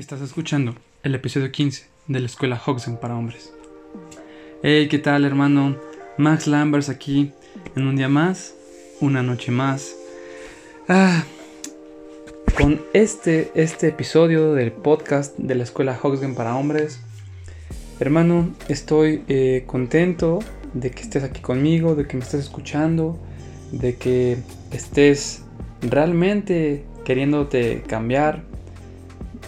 Estás escuchando el episodio 15 de la escuela Hoxen para hombres. Hey, ¿qué tal, hermano? Max Lambers aquí en un día más, una noche más. Ah, con este, este episodio del podcast de la escuela Hoxgen para hombres, hermano, estoy eh, contento de que estés aquí conmigo, de que me estés escuchando, de que estés realmente queriéndote cambiar,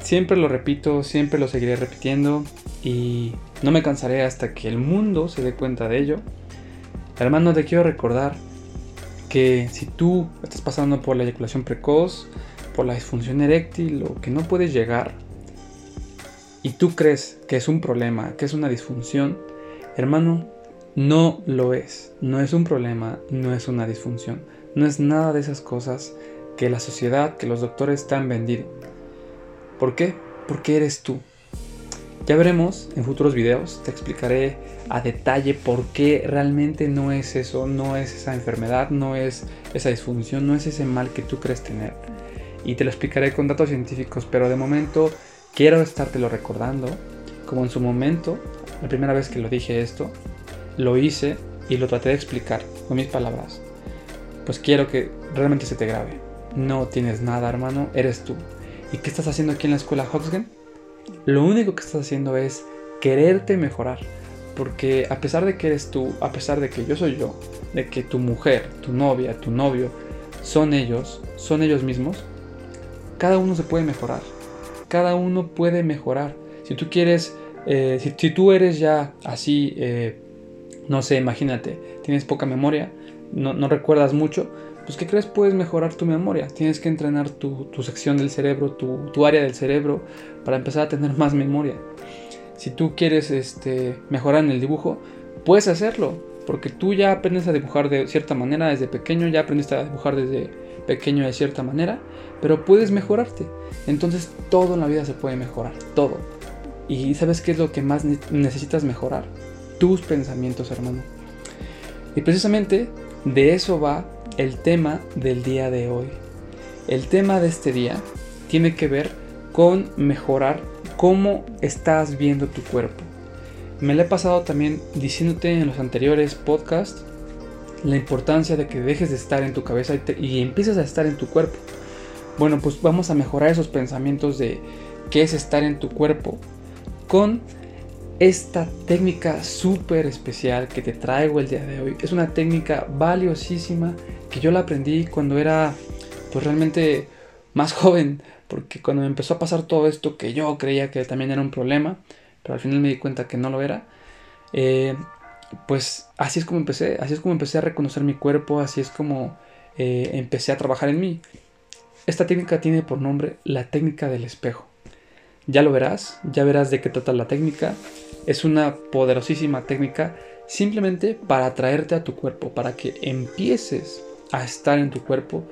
Siempre lo repito, siempre lo seguiré repitiendo y no me cansaré hasta que el mundo se dé cuenta de ello. Hermano, te quiero recordar que si tú estás pasando por la eyaculación precoz, por la disfunción eréctil o que no puedes llegar y tú crees que es un problema, que es una disfunción, hermano, no lo es. No es un problema, no es una disfunción. No es nada de esas cosas que la sociedad, que los doctores te han vendido. ¿Por qué? Porque eres tú. Ya veremos en futuros videos, te explicaré a detalle por qué realmente no es eso, no es esa enfermedad, no es esa disfunción, no es ese mal que tú crees tener. Y te lo explicaré con datos científicos, pero de momento quiero estártelo recordando, como en su momento, la primera vez que lo dije esto, lo hice y lo traté de explicar con mis palabras. Pues quiero que realmente se te grabe. No tienes nada, hermano, eres tú. ¿Y qué estás haciendo aquí en la escuela Hoxgen? Lo único que estás haciendo es quererte mejorar. Porque a pesar de que eres tú, a pesar de que yo soy yo, de que tu mujer, tu novia, tu novio, son ellos, son ellos mismos, cada uno se puede mejorar. Cada uno puede mejorar. Si tú quieres, eh, si, tú eres ya así, eh, no sé, imagínate, tienes poca memoria, no recuerdas mucho, pues ¿qué crees? Puedes mejorar tu memoria. Tienes que entrenar tu, sección del cerebro, tu, área del cerebro, para empezar a tener más memoria. Si tú quieres este, mejorar en el dibujo, puedes hacerlo, porque tú ya aprendes a dibujar de cierta manera desde pequeño, ya aprendiste a dibujar desde pequeño de cierta manera, pero puedes mejorarte. Entonces todo en la vida se puede mejorar, todo. ¿Y sabes qué es lo que más necesitas mejorar? Tus pensamientos, hermano. Y precisamente de eso va el tema del día de hoy. El tema de este día tiene que ver con mejorar cómo estás viendo tu cuerpo. Me lo he pasado también diciéndote en los anteriores podcasts la importancia de que dejes de estar en tu cabeza y, empieces a estar en tu cuerpo. Bueno, pues vamos a mejorar esos pensamientos de qué es estar en tu cuerpo con esta técnica súper especial que te traigo el día de hoy. Es una técnica valiosísima que yo la aprendí cuando era pues realmente más joven, porque cuando me empezó a pasar todo esto que yo creía que también era un problema, pero al final me di cuenta que no lo era, eh, pues así es como empecé, así es como empecé a reconocer mi cuerpo, así es como eh, empecé a trabajar en mí. Esta técnica tiene por nombre la técnica del espejo. Ya lo verás, ya verás de qué trata la técnica. Es una poderosísima técnica simplemente para atraerte a tu cuerpo, para que empieces a estar en tu cuerpo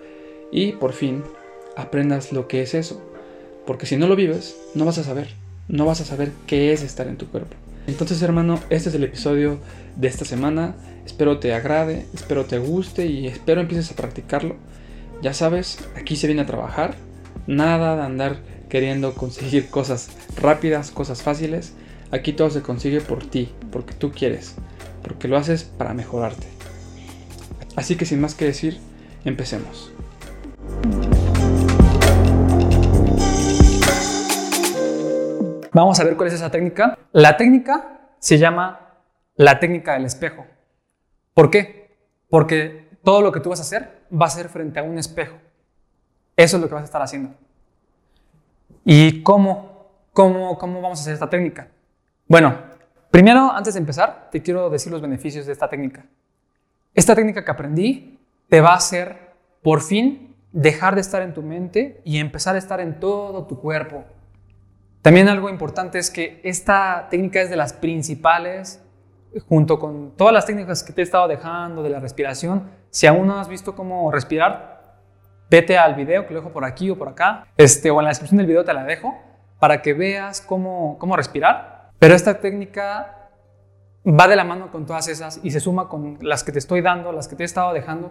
y por fin aprendas lo que es eso. Porque si no lo vives, no vas a saber, no vas a saber qué es estar en tu cuerpo. Entonces hermano, este es el episodio de esta semana. Espero te agrade, espero te guste y espero empieces a practicarlo. Ya sabes, aquí se viene a trabajar. Nada de andar queriendo conseguir cosas rápidas, cosas fáciles. Aquí todo se consigue por ti, porque tú quieres, porque lo haces para mejorarte. Así que sin más que decir, empecemos. Vamos a ver cuál es esa técnica. La técnica se llama la técnica del espejo. ¿Por qué? Porque todo lo que tú vas a hacer va a ser frente a un espejo. Eso es lo que vas a estar haciendo. ¿Y cómo? ¿Cómo, cómo vamos a hacer esta técnica? Bueno, primero, antes de empezar, te quiero decir los beneficios de esta técnica. Esta técnica que aprendí te va a hacer, por fin, dejar de estar en tu mente y empezar a estar en todo tu cuerpo. También algo importante es que esta técnica es de las principales, junto con todas las técnicas que te he estado dejando de la respiración. Si aún no has visto cómo respirar, vete al video que lo dejo por aquí o por acá, este, o en la descripción del video te la dejo, para que veas cómo, cómo respirar. Pero esta técnica va de la mano con todas esas y se suma con las que te estoy dando, las que te he estado dejando,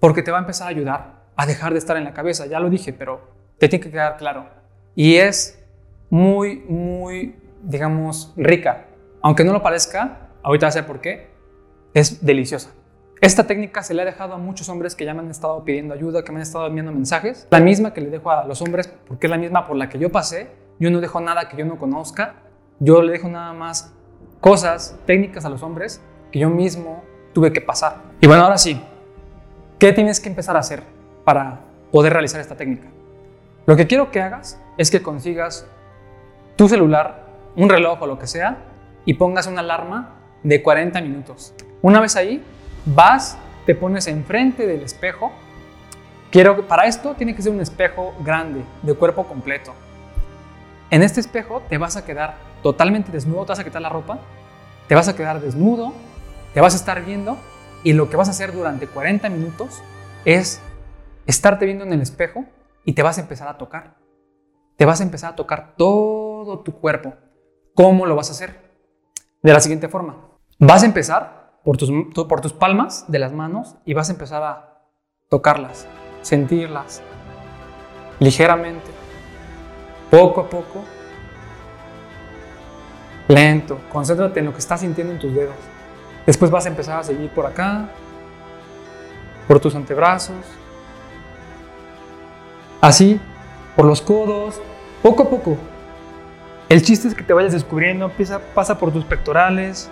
porque te va a empezar a ayudar a dejar de estar en la cabeza. Ya lo dije, pero te tiene que quedar claro. Y es muy, muy, digamos, rica. Aunque no lo parezca, ahorita va a por qué, es deliciosa. Esta técnica se le ha dejado a muchos hombres que ya me han estado pidiendo ayuda, que me han estado enviando mensajes. La misma que le dejo a los hombres, porque es la misma por la que yo pasé. Yo no dejo nada que yo no conozca. Yo le dejo nada más cosas, técnicas a los hombres que yo mismo tuve que pasar. Y bueno, ahora sí, ¿qué tienes que empezar a hacer para poder realizar esta técnica? Lo que quiero que hagas es que consigas tu celular, un reloj o lo que sea, y pongas una alarma de 40 minutos. Una vez ahí, vas, te pones enfrente del espejo. Quiero, para esto tiene que ser un espejo grande, de cuerpo completo. En este espejo te vas a quedar totalmente desnudo, te vas a quitar la ropa, te vas a quedar desnudo, te vas a estar viendo y lo que vas a hacer durante 40 minutos es estarte viendo en el espejo y te vas a empezar a tocar. Te vas a empezar a tocar todo tu cuerpo. ¿Cómo lo vas a hacer? De la siguiente forma. Vas a empezar por tus, por tus palmas de las manos y vas a empezar a tocarlas, sentirlas ligeramente, poco a poco, lento. Concéntrate en lo que estás sintiendo en tus dedos. Después vas a empezar a seguir por acá, por tus antebrazos, así, por los codos, poco a poco. El chiste es que te vayas descubriendo, pasa por tus pectorales,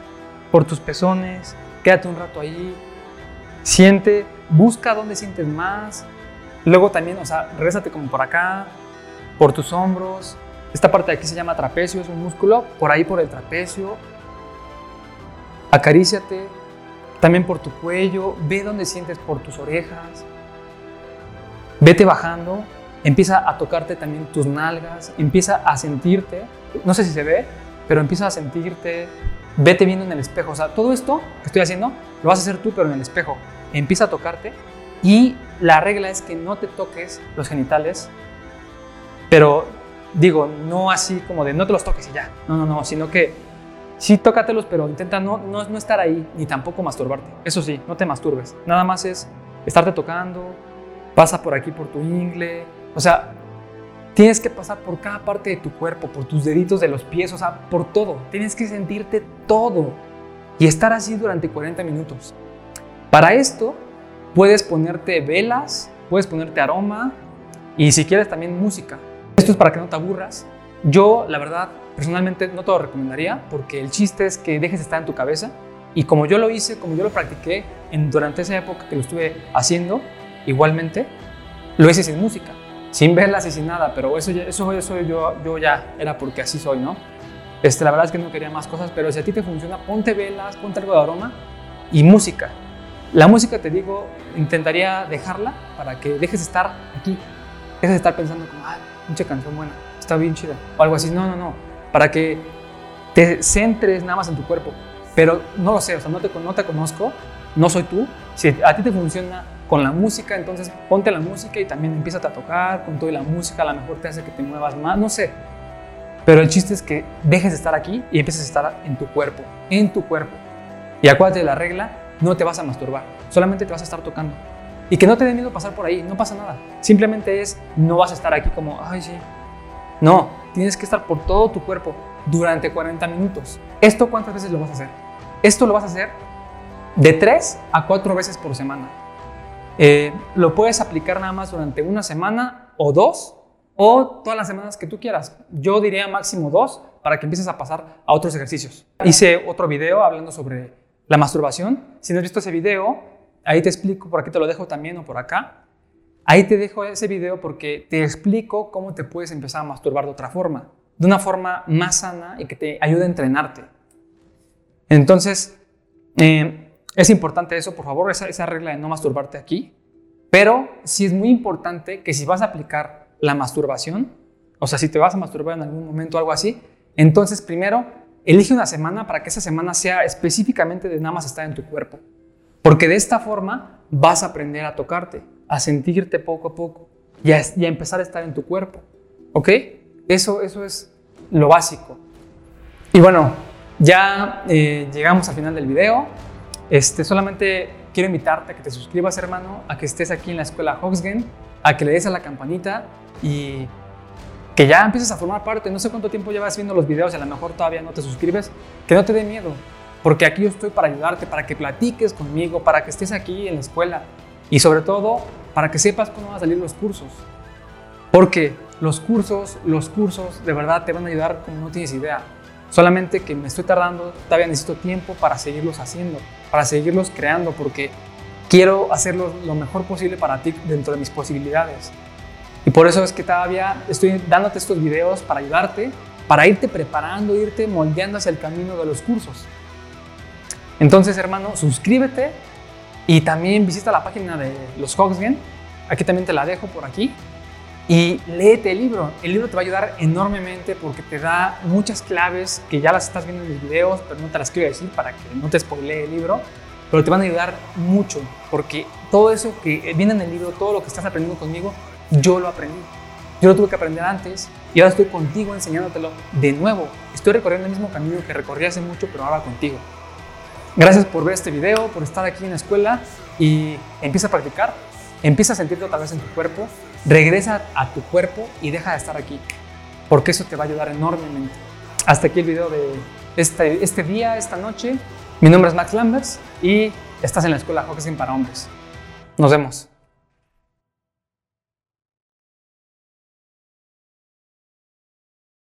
por tus pezones, quédate un rato ahí, siente, busca dónde sientes más, luego también, o sea, regresate como por acá, por tus hombros, esta parte de aquí se llama trapecio, es un músculo, por ahí por el trapecio, acaríciate, también por tu cuello, ve dónde sientes por tus orejas, vete bajando, empieza a tocarte también tus nalgas, empieza a sentirte, no sé si se ve, pero empieza a sentirte vete viendo en el espejo. O sea, todo esto que estoy haciendo lo vas a hacer tú, pero en el espejo. Empieza a tocarte y la regla es que no te toques los genitales, pero digo, no así como de no te los toques y ya. No, no, no, sino que sí tócatelos, pero intenta no, no, no estar ahí ni tampoco masturbarte. Eso sí, no te masturbes. Nada más es estarte tocando, pasa por aquí por tu ingle. O sea, Tienes que pasar por cada parte de tu cuerpo, por tus deditos de los pies, o sea, por todo. Tienes que sentirte todo y estar así durante 40 minutos. Para esto, puedes ponerte velas, puedes ponerte aroma y si quieres también música. Esto es para que no te aburras. Yo, la verdad, personalmente no te lo recomendaría porque el chiste es que dejes de estar en tu cabeza y como yo lo hice, como yo lo practiqué en, durante esa época que lo estuve haciendo, igualmente, lo hice sin música sin verlas y sin nada, pero eso, eso, eso yo, yo ya era porque así soy, ¿no? Este, la verdad es que no quería más cosas, pero si a ti te funciona, ponte velas, ponte algo de aroma y música. La música, te digo, intentaría dejarla para que dejes de estar aquí, dejes de estar pensando como, ah, mucha canción buena, está bien chida, o algo así. No, no, no, para que te centres nada más en tu cuerpo. Pero no lo sé, o sea, no te, no te conozco, no soy tú. Si a ti te funciona, con la música, entonces ponte la música y también empieza a tocar con toda la música, a lo mejor te hace que te muevas más, no sé. Pero el chiste es que dejes de estar aquí y empieces a estar en tu cuerpo, en tu cuerpo. Y acuérdate de la regla, no te vas a masturbar, solamente te vas a estar tocando. Y que no te dé miedo pasar por ahí, no pasa nada. Simplemente es, no vas a estar aquí como, ay, sí. No, tienes que estar por todo tu cuerpo durante 40 minutos. ¿Esto cuántas veces lo vas a hacer? Esto lo vas a hacer de 3 a 4 veces por semana. Eh, lo puedes aplicar nada más durante una semana o dos o todas las semanas que tú quieras. Yo diría máximo dos para que empieces a pasar a otros ejercicios. Hice otro video hablando sobre la masturbación. Si no has visto ese video, ahí te explico, por aquí te lo dejo también o por acá. Ahí te dejo ese video porque te explico cómo te puedes empezar a masturbar de otra forma, de una forma más sana y que te ayude a entrenarte. Entonces, eh, es importante eso, por favor, esa, esa regla de no masturbarte aquí. Pero sí es muy importante que si vas a aplicar la masturbación, o sea, si te vas a masturbar en algún momento o algo así, entonces primero elige una semana para que esa semana sea específicamente de nada más estar en tu cuerpo. Porque de esta forma vas a aprender a tocarte, a sentirte poco a poco y a, empezar a estar en tu cuerpo. ¿Ok? Eso, eso es lo básico. Y bueno, ya eh, llegamos al final del video. Este, solamente quiero invitarte a que te suscribas, hermano, a que estés aquí en la escuela Hoxgen, a que le des a la campanita y que ya empieces a formar parte. No sé cuánto tiempo llevas viendo los videos y a lo mejor todavía no te suscribes. Que no te dé miedo, porque aquí yo estoy para ayudarte, para que platiques conmigo, para que estés aquí en la escuela y sobre todo para que sepas cómo van a salir los cursos. Porque los cursos, los cursos de verdad te van a ayudar como no tienes idea. Solamente que me estoy tardando, todavía necesito tiempo para seguirlos haciendo, para seguirlos creando, porque quiero hacerlo lo mejor posible para ti dentro de mis posibilidades. Y por eso es que todavía estoy dándote estos videos para ayudarte, para irte preparando, irte moldeando hacia el camino de los cursos. Entonces, hermano, suscríbete y también visita la página de los Hogsgen. Aquí también te la dejo por aquí. Y léete el libro. El libro te va a ayudar enormemente porque te da muchas claves que ya las estás viendo en mis videos, pero no te las quiero decir para que no te spoilee el libro. Pero te van a ayudar mucho porque todo eso que viene en el libro, todo lo que estás aprendiendo conmigo, yo lo aprendí. Yo lo tuve que aprender antes y ahora estoy contigo enseñándotelo de nuevo. Estoy recorriendo el mismo camino que recorrí hace mucho, pero ahora contigo. Gracias por ver este video, por estar aquí en la escuela y empieza a practicar, empieza a sentirte otra vez en tu cuerpo, regresa a tu cuerpo y deja de estar aquí, porque eso te va a ayudar enormemente. Hasta aquí el video de este, este día, esta noche. Mi nombre es Max Lambers y estás en la escuela Hawking para hombres. Nos vemos.